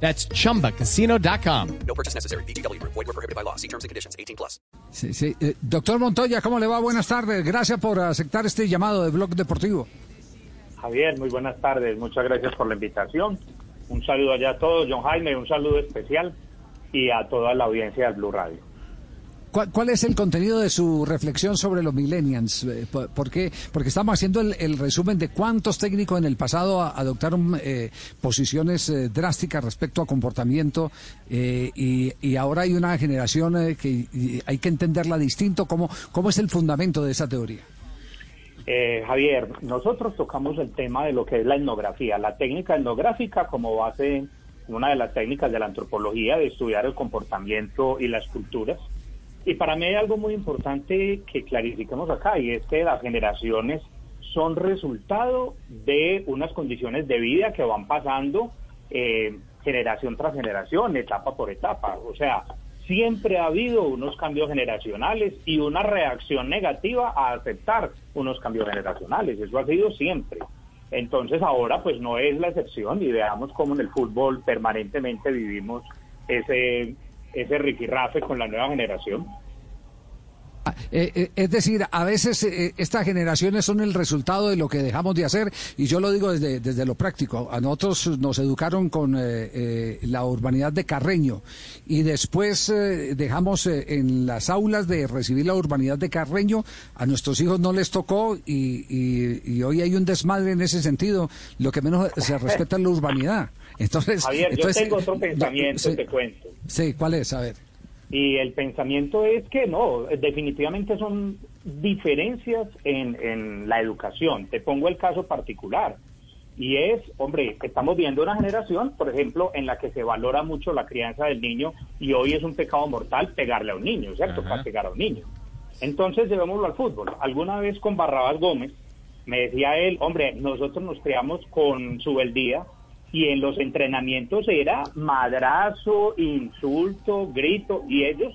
That's chumbacasino.com. No purchase necessary. BGW. Void were prohibited by law. See terms and conditions. 18 plus. Sí, sí. Eh, doctor Montoya, ¿cómo le va? Buenas tardes. Gracias por aceptar este llamado de Blog Deportivo. Javier, muy buenas tardes. Muchas gracias por la invitación. Un saludo allá a todos. John Jaime, un saludo especial y a toda la audiencia del Blue Radio. ¿Cuál, cuál es el contenido de su reflexión sobre los millennials? Eh, ¿Por, qué? Porque estamos haciendo el, resumen de cuántos técnicos en el pasado adoptaron eh, posiciones eh, drásticas respecto a comportamiento eh, y, y ahora hay una generación que hay que entenderla distinto. ¿Cómo, ¿Cómo es el fundamento de esa teoría? Eh, Javier, nosotros tocamos el tema de lo que es la etnografía, la técnica etnográfica como base, una de las técnicas de la antropología de estudiar el comportamiento y las culturas. Y para mí hay algo muy importante que clarifiquemos acá y es que las generaciones son resultado de unas condiciones de vida que van pasando eh, generación tras generación, etapa por etapa. O sea, siempre ha habido unos cambios generacionales y una reacción negativa a aceptar unos cambios generacionales. Eso ha sido siempre. Entonces ahora pues no es la excepción y veamos cómo en el fútbol permanentemente vivimos ese, ese rifirrafe con la nueva generación. Ah, eh, eh, es decir, a veces eh, estas generaciones son el resultado de lo que dejamos de hacer y yo lo digo desde, desde lo práctico. A nosotros nos educaron con eh, la urbanidad de Carreño y después dejamos en las aulas de recibir la urbanidad de Carreño, a nuestros hijos no les tocó y, y- y hoy hay un desmadre en ese sentido. Lo que menos se respeta es la urbanidad. Entonces, Javier, yo tengo otro pensamiento, sí, te cuento. sí, ¿cuál es? A ver. Y el pensamiento es que no, definitivamente son diferencias en, en la educación. Te pongo el caso particular. Y es, hombre, estamos viendo una generación, por ejemplo, en la que se valora mucho la crianza del niño y hoy es un pecado mortal pegarle a un niño, ¿cierto? Para pegar a un niño. Entonces, llevémoslo al fútbol. Alguna vez con Barrabás Gómez, me decía él, hombre, nosotros nos criamos con su beldía y en los entrenamientos era madrazo, insulto, grito y ellos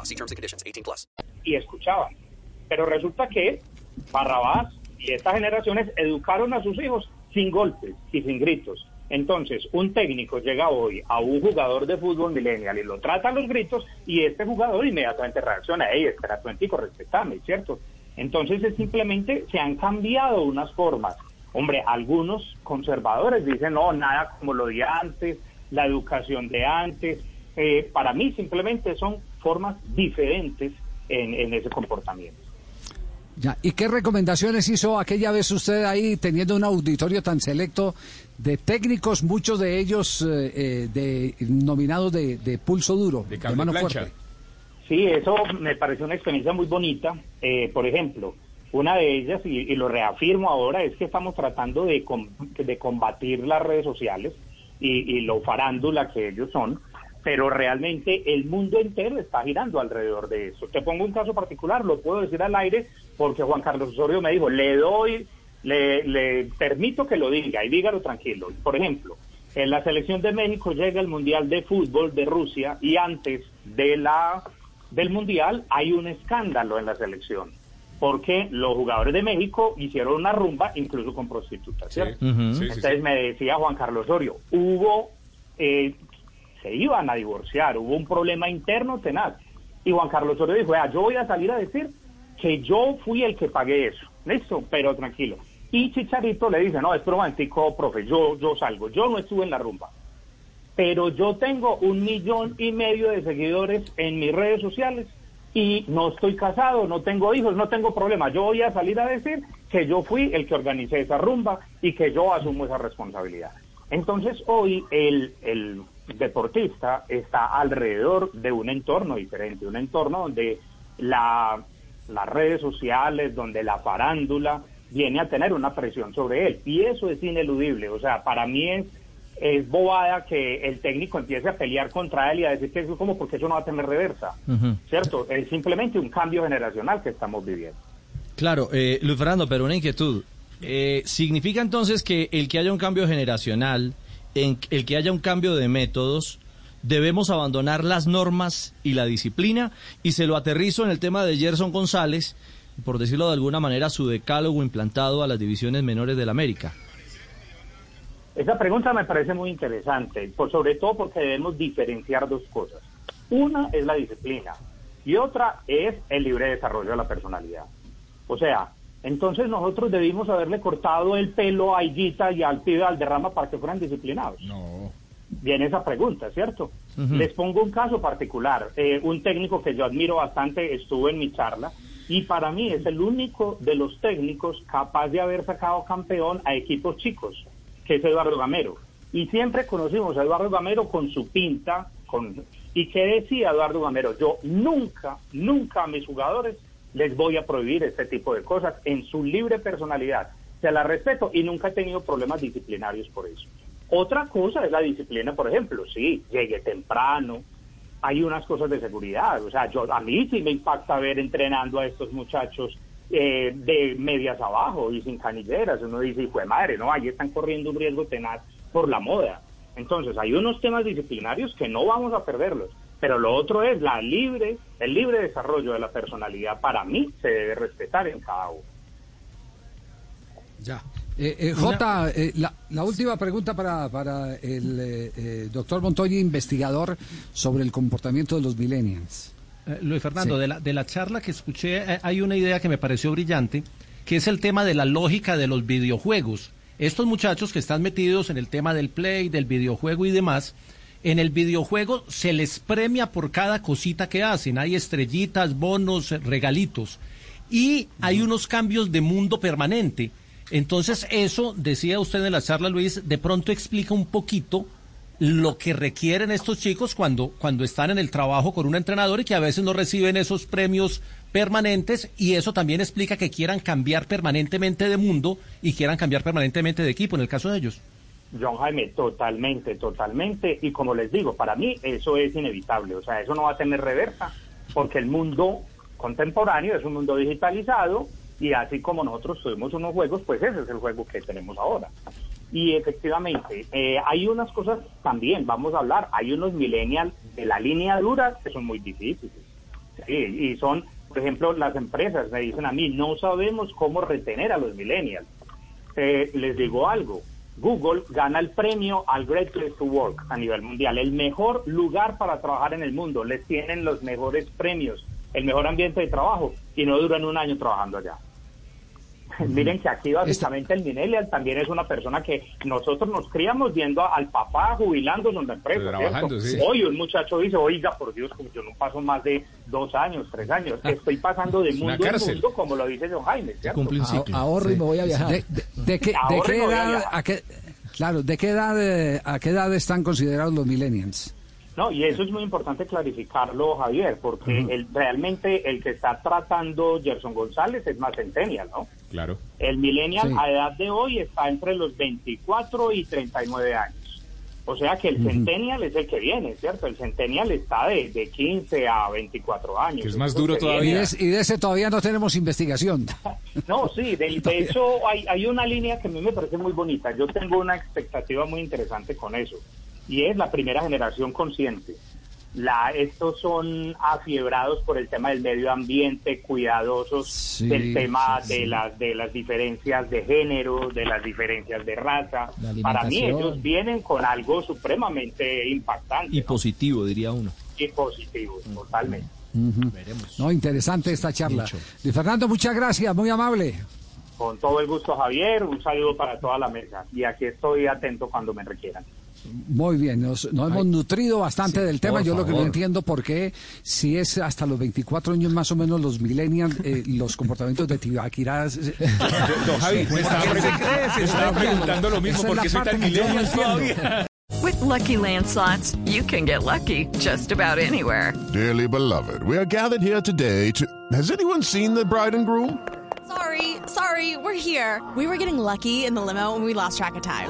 See terms and conditions. 18 plus. y escuchaban. Pero resulta que Barrabás y estas generaciones educaron a sus hijos sin golpes y sin gritos. Entonces, un técnico llega hoy a un jugador de fútbol millennial y lo trata a los gritos y este jugador inmediatamente reacciona, hey, espera tu respetame, ¿cierto? Entonces, es simplemente se han cambiado unas formas. Hombre, algunos conservadores dicen, no, nada como lo de antes, la educación de antes. Eh, para mí, simplemente son formas diferentes en, en ese comportamiento. Ya. ¿Y qué recomendaciones hizo aquella vez usted ahí teniendo un auditorio tan selecto de técnicos, muchos de ellos eh, eh, de nominados de, de pulso duro, de, mano de plancha. fuerte? Sí, eso me pareció una experiencia muy bonita. Eh, por ejemplo, una de ellas, y, y lo reafirmo ahora, es que estamos tratando de, com- de combatir las redes sociales y, y lo farándula que ellos son, pero realmente el mundo entero está girando alrededor de eso. Te pongo un caso particular, lo puedo decir al aire, porque Juan Carlos Osorio me dijo, le doy, le, le permito que lo diga y dígalo tranquilo. Por ejemplo, en la selección de México llega el Mundial de Fútbol de Rusia y antes de la del Mundial hay un escándalo en la selección. Porque los jugadores de México hicieron una rumba incluso con prostitutas, ¿cierto? Sí, sí, sí, Entonces sí. me decía Juan Carlos Osorio, hubo, eh, se iban a divorciar, hubo un problema interno tenaz. Y Juan Carlos Osorio dijo, "Vea, yo voy a salir a decir que yo fui el que pagué eso. Listo, pero tranquilo. Y Chicharito le dice, no, es romántico, profe, yo, yo salgo, yo no estuve en la rumba. Pero yo tengo un millón y medio de seguidores en mis redes sociales y no estoy casado, no tengo hijos, no tengo problema. Yo voy a salir a decir que yo fui el que organicé esa rumba y que yo asumo esa responsabilidad. Entonces hoy el, el deportista está alrededor de un entorno diferente, un entorno donde la, las redes sociales, donde la farándula viene a tener una presión sobre él. Y eso es ineludible. O sea, para mí es, es bobada que el técnico empiece a pelear contra él y a decir que es como porque eso no va a tener reversa. ¿Cierto? Es simplemente un cambio generacional que estamos viviendo. Claro, eh, Luis Fernando, pero una inquietud. Eh, ¿Significa entonces que el que haya un cambio generacional, en el que haya un cambio de métodos, debemos abandonar las normas y la disciplina? Y se lo aterrizo en el tema de Gerson González, por decirlo de alguna manera, su decálogo implantado a las divisiones menores del América. Esa pregunta me parece muy interesante, por, sobre todo porque debemos diferenciar dos cosas. Una es la disciplina y otra es el libre desarrollo de la personalidad. O sea, entonces nosotros debimos haberle cortado el pelo a Higuita y al pibe derrama para que fueran disciplinados. No. Viene esa pregunta, ¿cierto? Les pongo un caso particular. Eh, un técnico que yo admiro bastante estuvo en mi charla y para mí es el único de los técnicos capaz de haber sacado campeón a equipos chicos, que es Eduardo Gamero. Y siempre conocimos a Eduardo Gamero con su pinta, con... ¿Y qué decía Eduardo Gamero? Yo nunca, nunca a mis jugadores les voy a prohibir este tipo de cosas en su libre personalidad. Se la respeto y nunca he tenido problemas disciplinarios por eso. Otra cosa es la disciplina, por ejemplo, sí, llegué temprano, hay unas cosas de seguridad, o sea, yo a mí sí me impacta ver entrenando a estos muchachos eh, de medias abajo y sin canilleras, uno dice, hijo de madre, no, ahí están corriendo un riesgo tenaz por la moda. Entonces, hay unos temas disciplinarios que no vamos a perderlos, pero lo otro es la libre, el libre desarrollo de la personalidad para mí se debe respetar en cada uno. Ya. Eh, eh, J, eh, la, la última pregunta para, para el eh, eh, doctor Montoya, investigador sobre el comportamiento de los millennials. Eh, Luis Fernando, Sí. de, la, de la charla que escuché, eh, hay una idea que me pareció brillante, que es el tema de la lógica de los videojuegos. Estos muchachos que están metidos en el tema del play, del videojuego y demás, en el videojuego se les premia por cada cosita que hacen. Hay estrellitas, bonos, regalitos. Y hay unos cambios de mundo permanente. Entonces eso, decía usted en la charla, Luis, de pronto explica un poquito lo que requieren estos chicos cuando, cuando están en el trabajo con un entrenador y que a veces no reciben esos premios permanentes y eso también explica que quieran cambiar permanentemente de mundo y quieran cambiar permanentemente de equipo en el caso de ellos. John Jaime, totalmente, totalmente. Y como les digo, para mí eso es inevitable. O sea, eso no va a tener reversa, porque el mundo contemporáneo es un mundo digitalizado y así como nosotros tuvimos unos juegos, pues ese es el juego que tenemos ahora. Y efectivamente, eh, hay unas cosas también, vamos a hablar, hay unos millennials de la línea dura que son muy difíciles. Sí, y son, por ejemplo, las empresas me dicen a mí, no sabemos cómo retener a los millennials. Eh, les digo algo, Google gana el premio al Great Place to Work a nivel mundial, el mejor lugar para trabajar en el mundo, les tienen los mejores premios, el mejor ambiente de trabajo y no duran un año trabajando allá. Miren que aquí básicamente el millennial también es una persona que nosotros nos criamos viendo al papá jubilándose en la empresa. Sí. Hoy un muchacho dice, oiga, por Dios, como yo no paso más de dos años, tres años, estoy pasando de mundo en mundo, como lo dice John Jaime, ¿cierto? Cumple un ciclo. Ahorro y me voy a viajar. ¿De, de- de qué, de a edad, viajar. a qué, claro, de qué edad, eh, a qué edad están considerados los millennials? No, y eso es muy importante clarificarlo, Javier, porque el, realmente el que está tratando Gerson González es más centennial, ¿no? Claro. El millennial Sí. a edad de hoy está entre los 24 y 39 años. O sea que el centennial es el que viene, ¿cierto? El centennial está de, de 15 a 24 años. Que es más duro todavía. Y viene. de, ese- y de ese todavía no tenemos investigación. No, sí, de, de hecho hay, hay una línea que a mí me parece muy bonita. Yo tengo una expectativa muy interesante con eso. Y es la primera generación consciente. La, estos son afiebrados por el tema del medio ambiente, cuidadosos Sí, del tema sí, de sí. las de las diferencias de género, de las diferencias de raza. Para mí ellos vienen con algo supremamente impactante Y ¿no? positivo, diría uno. y positivo, totalmente. No, interesante esta charla. Luis Fernando, muchas gracias, muy amable. Con todo el gusto, Javier. Un saludo para toda la mesa. Y aquí estoy atento cuando me requieran. Muy bien, nos, nos hemos nutrido bastante del tema. Yo lo que no entiendo por qué, si es hasta los 24 años más o menos los millennials, eh, los comportamientos de Tibaquirá. eh, Don Javi, me estaba, preguntando lo mismo porque soy tan millennial todavía. With Lucky Land slots, you can get lucky just about anywhere. Dearly beloved, we are gathered here today to. Has anyone seen the bride and groom? Sorry, sorry, we're here. We were getting lucky in the limo and we lost track of time.